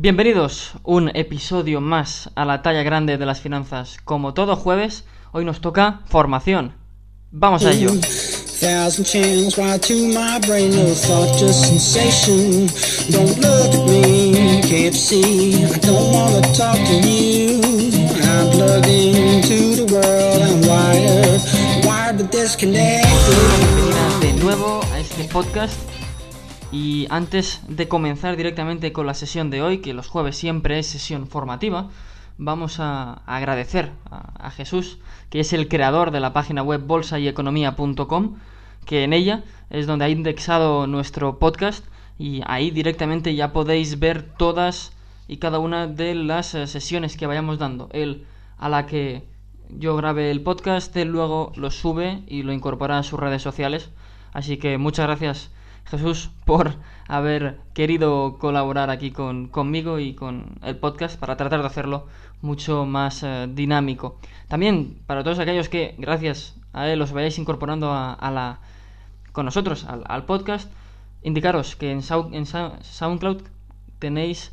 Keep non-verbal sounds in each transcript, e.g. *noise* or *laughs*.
Bienvenidos un episodio más a la talla grande de las finanzas. Como todo jueves, hoy nos toca formación. Vamos a ello. Thousand channels why to my brain no thought just sensation don't look at me can't see I don't wanna talk to you I'm plugged into the world I'm wired wired but disconnected Bienvenida de nuevo a este podcast y antes de comenzar directamente con la sesión de hoy que los jueves siempre es sesión formativa vamos a agradecer a, Jesús, que es el creador de la página web bolsayeconomía.com, que en ella es donde ha indexado nuestro podcast y ahí directamente ya podéis ver todas y cada una de las eh, sesiones que vayamos dando. Él a la que yo grabe el podcast, él luego lo sube y lo incorpora a sus redes sociales. Así que muchas gracias Jesús por haber querido colaborar aquí con, conmigo y con el podcast para tratar de hacerlo mucho más eh, dinámico. También para todos aquellos que, gracias a él, os vayáis incorporando a, la, con nosotros al, podcast, indicaros que en, en SoundCloud tenéis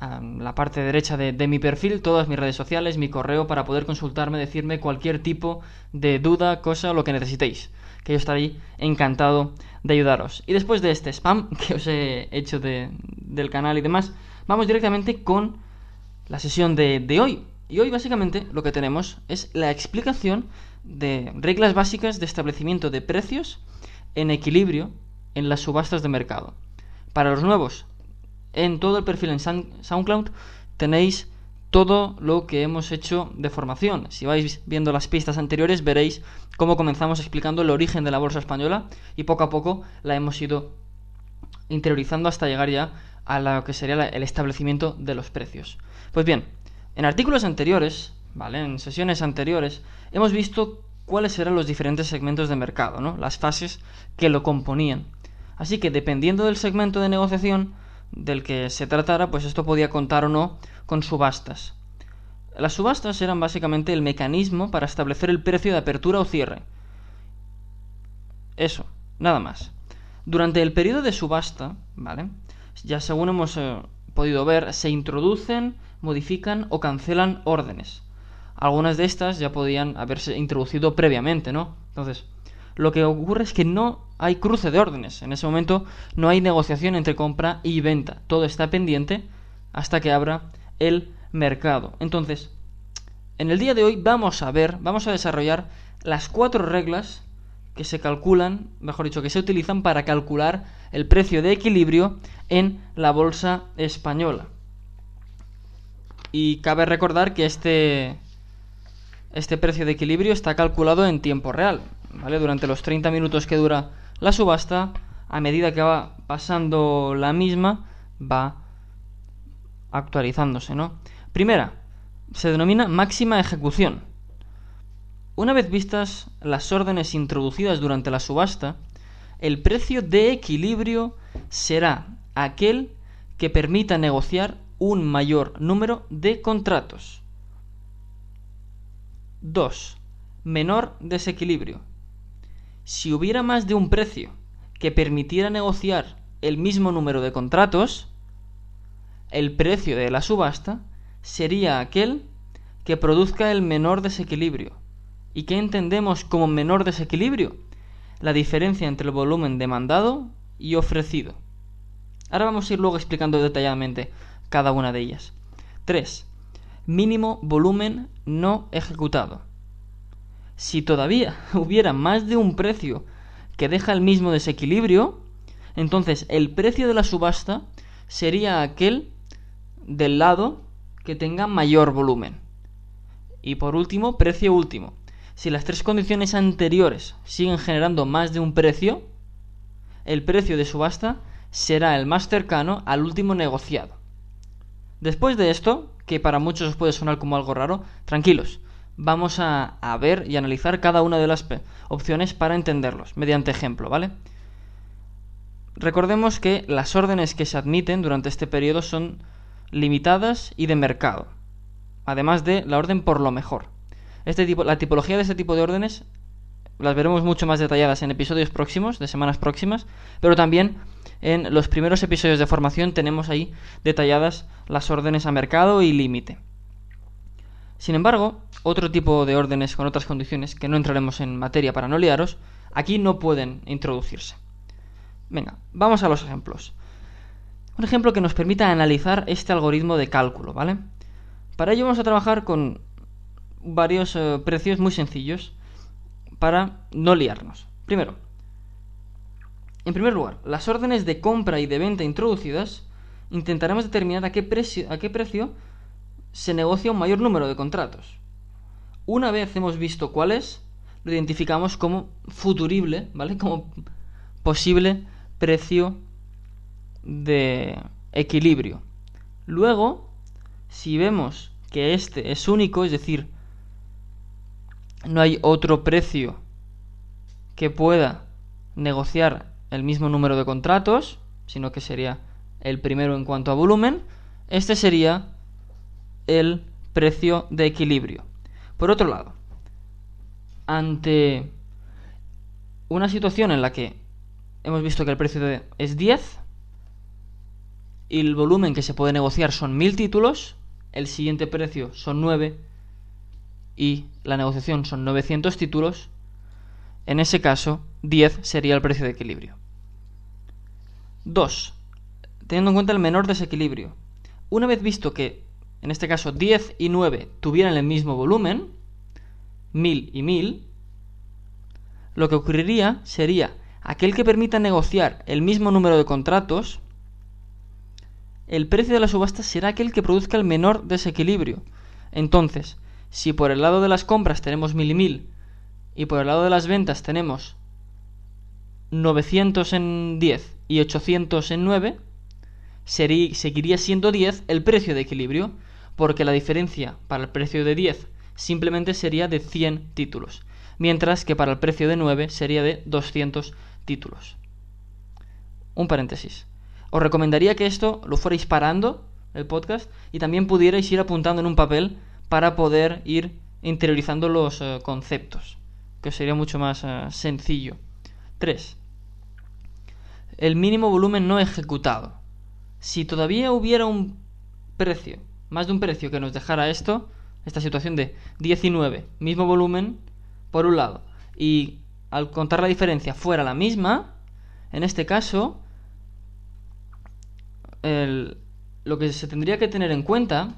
la parte derecha de, mi perfil, todas mis redes sociales, mi correo para poder consultarme, decirme cualquier tipo de duda, cosa lo que necesitéis. Que yo estaré encantado de ayudaros. Y después de este spam *laughs* que os he hecho de, del canal y demás, vamos directamente con la sesión de hoy. Y hoy básicamente lo que tenemos es la explicación de reglas básicas de establecimiento de precios en equilibrio en las subastas de mercado. Para los nuevos, en todo el perfil en SoundCloud tenéis todo lo que hemos hecho de formación. Si vais viendo las pistas anteriores veréis cómo comenzamos explicando el origen de la bolsa española y poco a poco la hemos ido interiorizando hasta llegar ya a lo que sería el establecimiento de los precios. Pues bien, en artículos anteriores, ¿vale? En sesiones anteriores, hemos visto cuáles eran los diferentes segmentos de mercado, ¿no? Las fases que lo componían. Así que dependiendo del segmento de negociación del que se tratara, pues esto podía contar o no con subastas. Las subastas eran básicamente el mecanismo para establecer el precio de apertura o cierre. Eso, nada más. Durante el periodo de subasta, ¿vale? Ya según hemos eh, podido ver, se introducen, modifican o cancelan órdenes. Algunas de estas ya podían haberse introducido previamente, ¿no? Entonces, lo que ocurre es que no hay cruce de órdenes. En ese momento no hay negociación entre compra y venta. Todo está pendiente hasta que abra el mercado. Entonces, en el día de hoy vamos a ver, vamos a desarrollar las cuatro reglas que se calculan, mejor dicho, que se utilizan para calcular el precio de equilibrio en la bolsa española. Y cabe recordar que este, este precio de equilibrio está calculado en tiempo real, Durante los 30 minutos que dura la subasta, a medida que va pasando la misma, va actualizándose. Primera, se denomina máxima ejecución. Una vez vistas las órdenes introducidas durante la subasta, el precio de equilibrio será aquel que permita negociar un mayor número de contratos. 2. Menor desequilibrio. Si hubiera más de un precio que permitiera negociar el mismo número de contratos, el precio de la subasta sería aquel que produzca el menor desequilibrio. ¿Y qué entendemos como menor desequilibrio? La diferencia entre el volumen demandado y ofrecido. Ahora vamos a ir luego explicando detalladamente cada una de ellas. 3. Mínimo volumen no ejecutado. Si todavía *laughs* hubiera más de un precio que deja el mismo desequilibrio, entonces el precio de la subasta sería aquel del lado que tenga mayor volumen. Y por último, precio último. Si las tres condiciones anteriores siguen generando más de un precio, el precio de subasta será el más cercano al último negociado. Después de esto, que para muchos os puede sonar como algo raro, tranquilos, vamos a, ver y analizar cada una de las opciones para entenderlos, mediante ejemplo, ¿vale? Recordemos que las órdenes que se admiten durante este periodo son limitadas y de mercado, además de la orden por lo mejor. Este tipo, la tipología de este tipo de órdenes las veremos mucho más detalladas en episodios próximos, de semanas próximas, pero también en los primeros episodios de formación tenemos ahí detalladas las órdenes a mercado y límite. Sin embargo, otro tipo de órdenes con otras condiciones, que no entraremos en materia para no liaros, aquí no pueden introducirse. Venga, vamos a los ejemplos. Un ejemplo que nos permita analizar este algoritmo de cálculo, ¿vale? Para ello vamos a trabajar con varios eh, precios muy sencillos para no liarnos. Primero, en primer lugar, las órdenes de compra y de venta introducidas intentaremos determinar a qué precio, a qué precio se negocia un mayor número de contratos. Una vez hemos visto cuál es, lo identificamos como futurible, ¿vale? *laughs* Como posible precio de equilibrio. Luego, si vemos que este es único, es decir, no hay otro precio que pueda negociar el mismo número de contratos, sino que sería el primero en cuanto a volumen, este sería el precio de equilibrio. Por otro lado, ante una situación en la que hemos visto que el precio es 10, y el volumen que se puede negociar son 1000 títulos, el siguiente precio son 9 y la negociación son 900 títulos, en ese caso 10 sería el precio de equilibrio. 2. Teniendo en cuenta el menor desequilibrio. Una vez visto que, en este caso, 10 y 9 tuvieran el mismo volumen, 1000 y 1000, lo que ocurriría sería aquel que permita negociar el mismo número de contratos el precio de la subasta será aquel que produzca el menor desequilibrio. Entonces, si por el lado de las compras tenemos mil y mil y por el lado de las ventas tenemos 900 en 10 y 800 en 9, seguiría siendo 10 el precio de equilibrio, porque la diferencia para el precio de 10 simplemente sería de 100 títulos, mientras que para el precio de 9 sería de 200 títulos. Un paréntesis os recomendaría que esto lo fuerais parando, el podcast, y también pudierais ir apuntando en un papel para poder ir interiorizando los eh, conceptos, que sería mucho más eh, sencillo. 3. El mínimo volumen no ejecutado. Si todavía hubiera un precio, más de un precio que nos dejara esto, esta situación de 19, mismo volumen, por un lado, y al contar la diferencia fuera la misma, en este caso lo que se tendría que tener en cuenta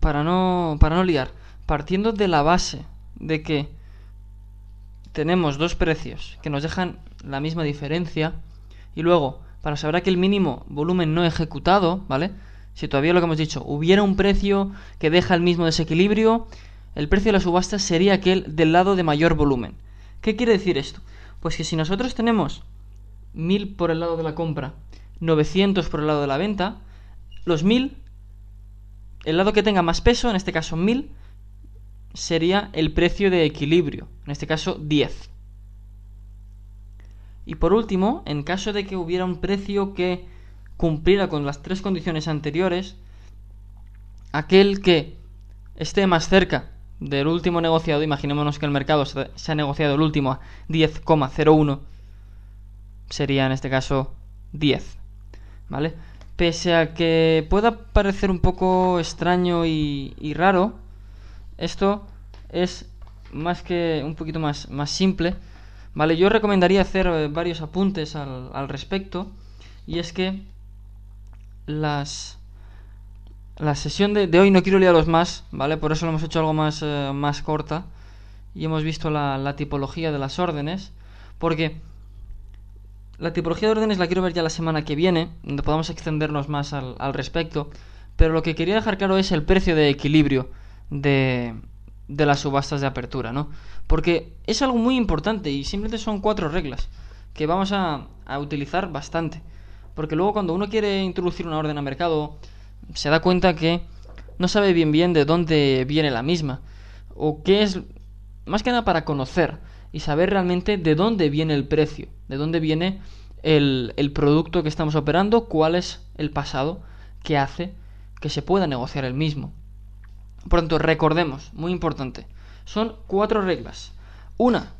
para no, para no liar, partiendo de la base de que tenemos dos precios que nos dejan la misma diferencia y luego para saber que el mínimo volumen no ejecutado, ¿vale? Si todavía lo que hemos dicho, hubiera un precio que deja el mismo desequilibrio, el precio de la subasta sería aquel del lado de mayor volumen. ¿Qué quiere decir esto? Pues que si nosotros tenemos 1000 por el lado de la compra 900 por el lado de la venta, los 1000, el lado que tenga más peso, en este caso 1000, sería el precio de equilibrio, en este caso 10. Y por último, en caso de que hubiera un precio que cumpliera con las tres condiciones anteriores, aquel que esté más cerca del último negociado, imaginémonos que el mercado se ha negociado el último a 10,01, sería en este caso 10. ¿vale? Pese a que pueda parecer un poco extraño y, raro, esto es más que un poquito más, más simple, ¿vale? Yo recomendaría hacer eh, varios apuntes al, al respecto, y es que las la sesión de, hoy no quiero liaros más, ¿vale? Por eso lo hemos hecho algo más, eh, más corta y hemos visto la, la tipología de las órdenes, porque la tipología de órdenes la quiero ver ya la semana que viene, donde podamos extendernos más al, respecto. Pero lo que quería dejar claro es el precio de equilibrio de, de las subastas de apertura, ¿no? Porque es algo muy importante y simplemente son cuatro reglas que vamos a, a utilizar bastante. Porque luego cuando uno quiere introducir una orden a mercado, se da cuenta que no sabe bien bien de dónde viene la misma. O qué es, más que nada para conocer y saber realmente de dónde viene el precio, de dónde viene el, el producto que estamos operando, cuál es el pasado que hace que se pueda negociar el mismo. Por tanto, recordemos, muy importante, son cuatro reglas. Una,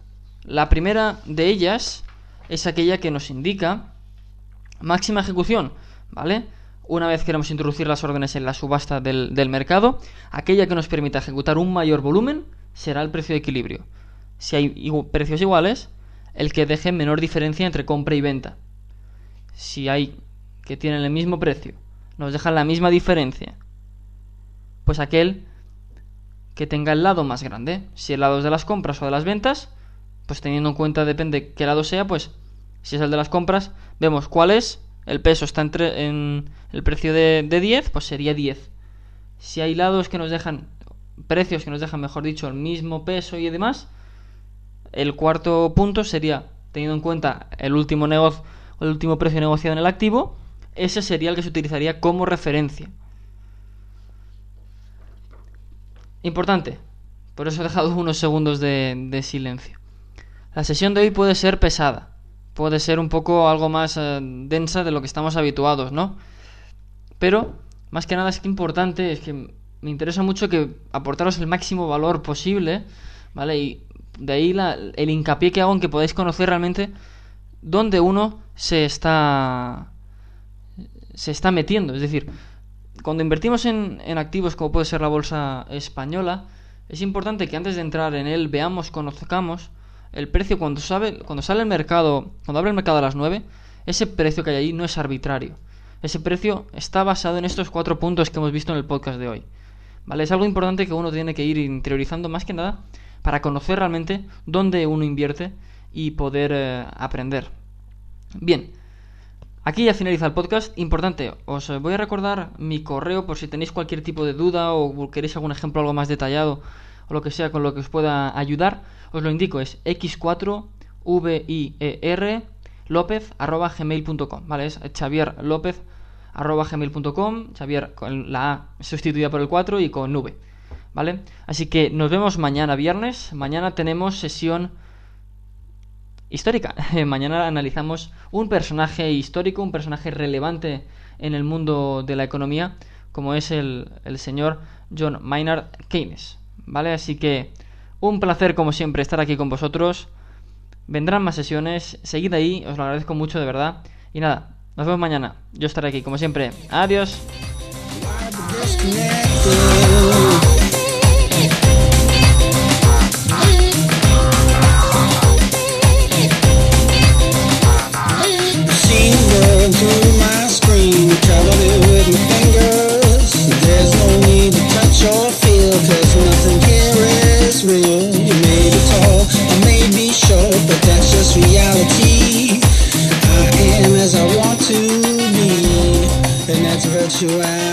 la primera de ellas es aquella que nos indica máxima ejecución, ¿vale? Una vez queremos introducir las órdenes en la subasta del, mercado, aquella que nos permita ejecutar un mayor volumen será el precio de equilibrio. Si hay precios iguales, el que deje menor diferencia entre compra y venta. Si hay que tienen el mismo precio, nos dejan la misma diferencia, pues aquel que tenga el lado más grande. Si el lado es de las compras o de las ventas, pues teniendo en cuenta, depende qué lado sea, pues si es el de las compras, vemos cuál es, el peso está entre, en el precio de, de 10, pues sería 10. Si hay lados que nos dejan, precios que nos dejan, mejor dicho, el mismo peso y demás, el cuarto punto sería, teniendo en cuenta el último, negocio, el último precio negociado en el activo, ese sería el que se utilizaría como referencia. Importante, por eso he dejado *laughs* unos segundos de, silencio. La sesión de hoy puede ser pesada, puede ser un poco algo más eh, densa de lo que estamos habituados, ¿no? Pero, más que nada es que importante, es que me interesa mucho que aportaros el máximo valor posible, ¿vale? Y de ahí el hincapié que hago en que podáis conocer realmente dónde uno se está se está metiendo. Es decir, cuando invertimos en, activos como puede ser la bolsa española, es importante que antes de entrar en él veamos, conozcamos el precio cuando, sabe, cuando sale el mercado, cuando abre el mercado a las 9, ese precio que hay ahí no es arbitrario. Ese precio está basado en estos cuatro puntos que hemos visto en el podcast de hoy. ¿Vale? Es algo importante que uno tiene que ir interiorizando más que nada para conocer realmente dónde uno invierte y poder eh, aprender. Bien, Aquí ya finaliza el podcast. Importante, os voy a recordar mi correo por si tenéis cualquier tipo de duda o queréis algún ejemplo algo más detallado o lo que sea con lo que os pueda ayudar. Os lo indico, es x4vir lópez arroba gmail.com, ¿vale? Es Xavier López arroba gmail.com, Xavier con la A sustituida por el 4 y con nube, ¿vale? Así que nos vemos mañana viernes. Mañana tenemos sesión histórica. *laughs* Mañana analizamos un personaje histórico, un personaje relevante en el mundo de la economía, como es el, el señor John Maynard Keynes. ¿Vale? Así que un placer, como siempre, estar aquí con vosotros. Vendrán más sesiones, seguid ahí, os lo agradezco mucho de verdad. Y nada, nos vemos mañana. Yo estaré aquí, como siempre. Adiós. I am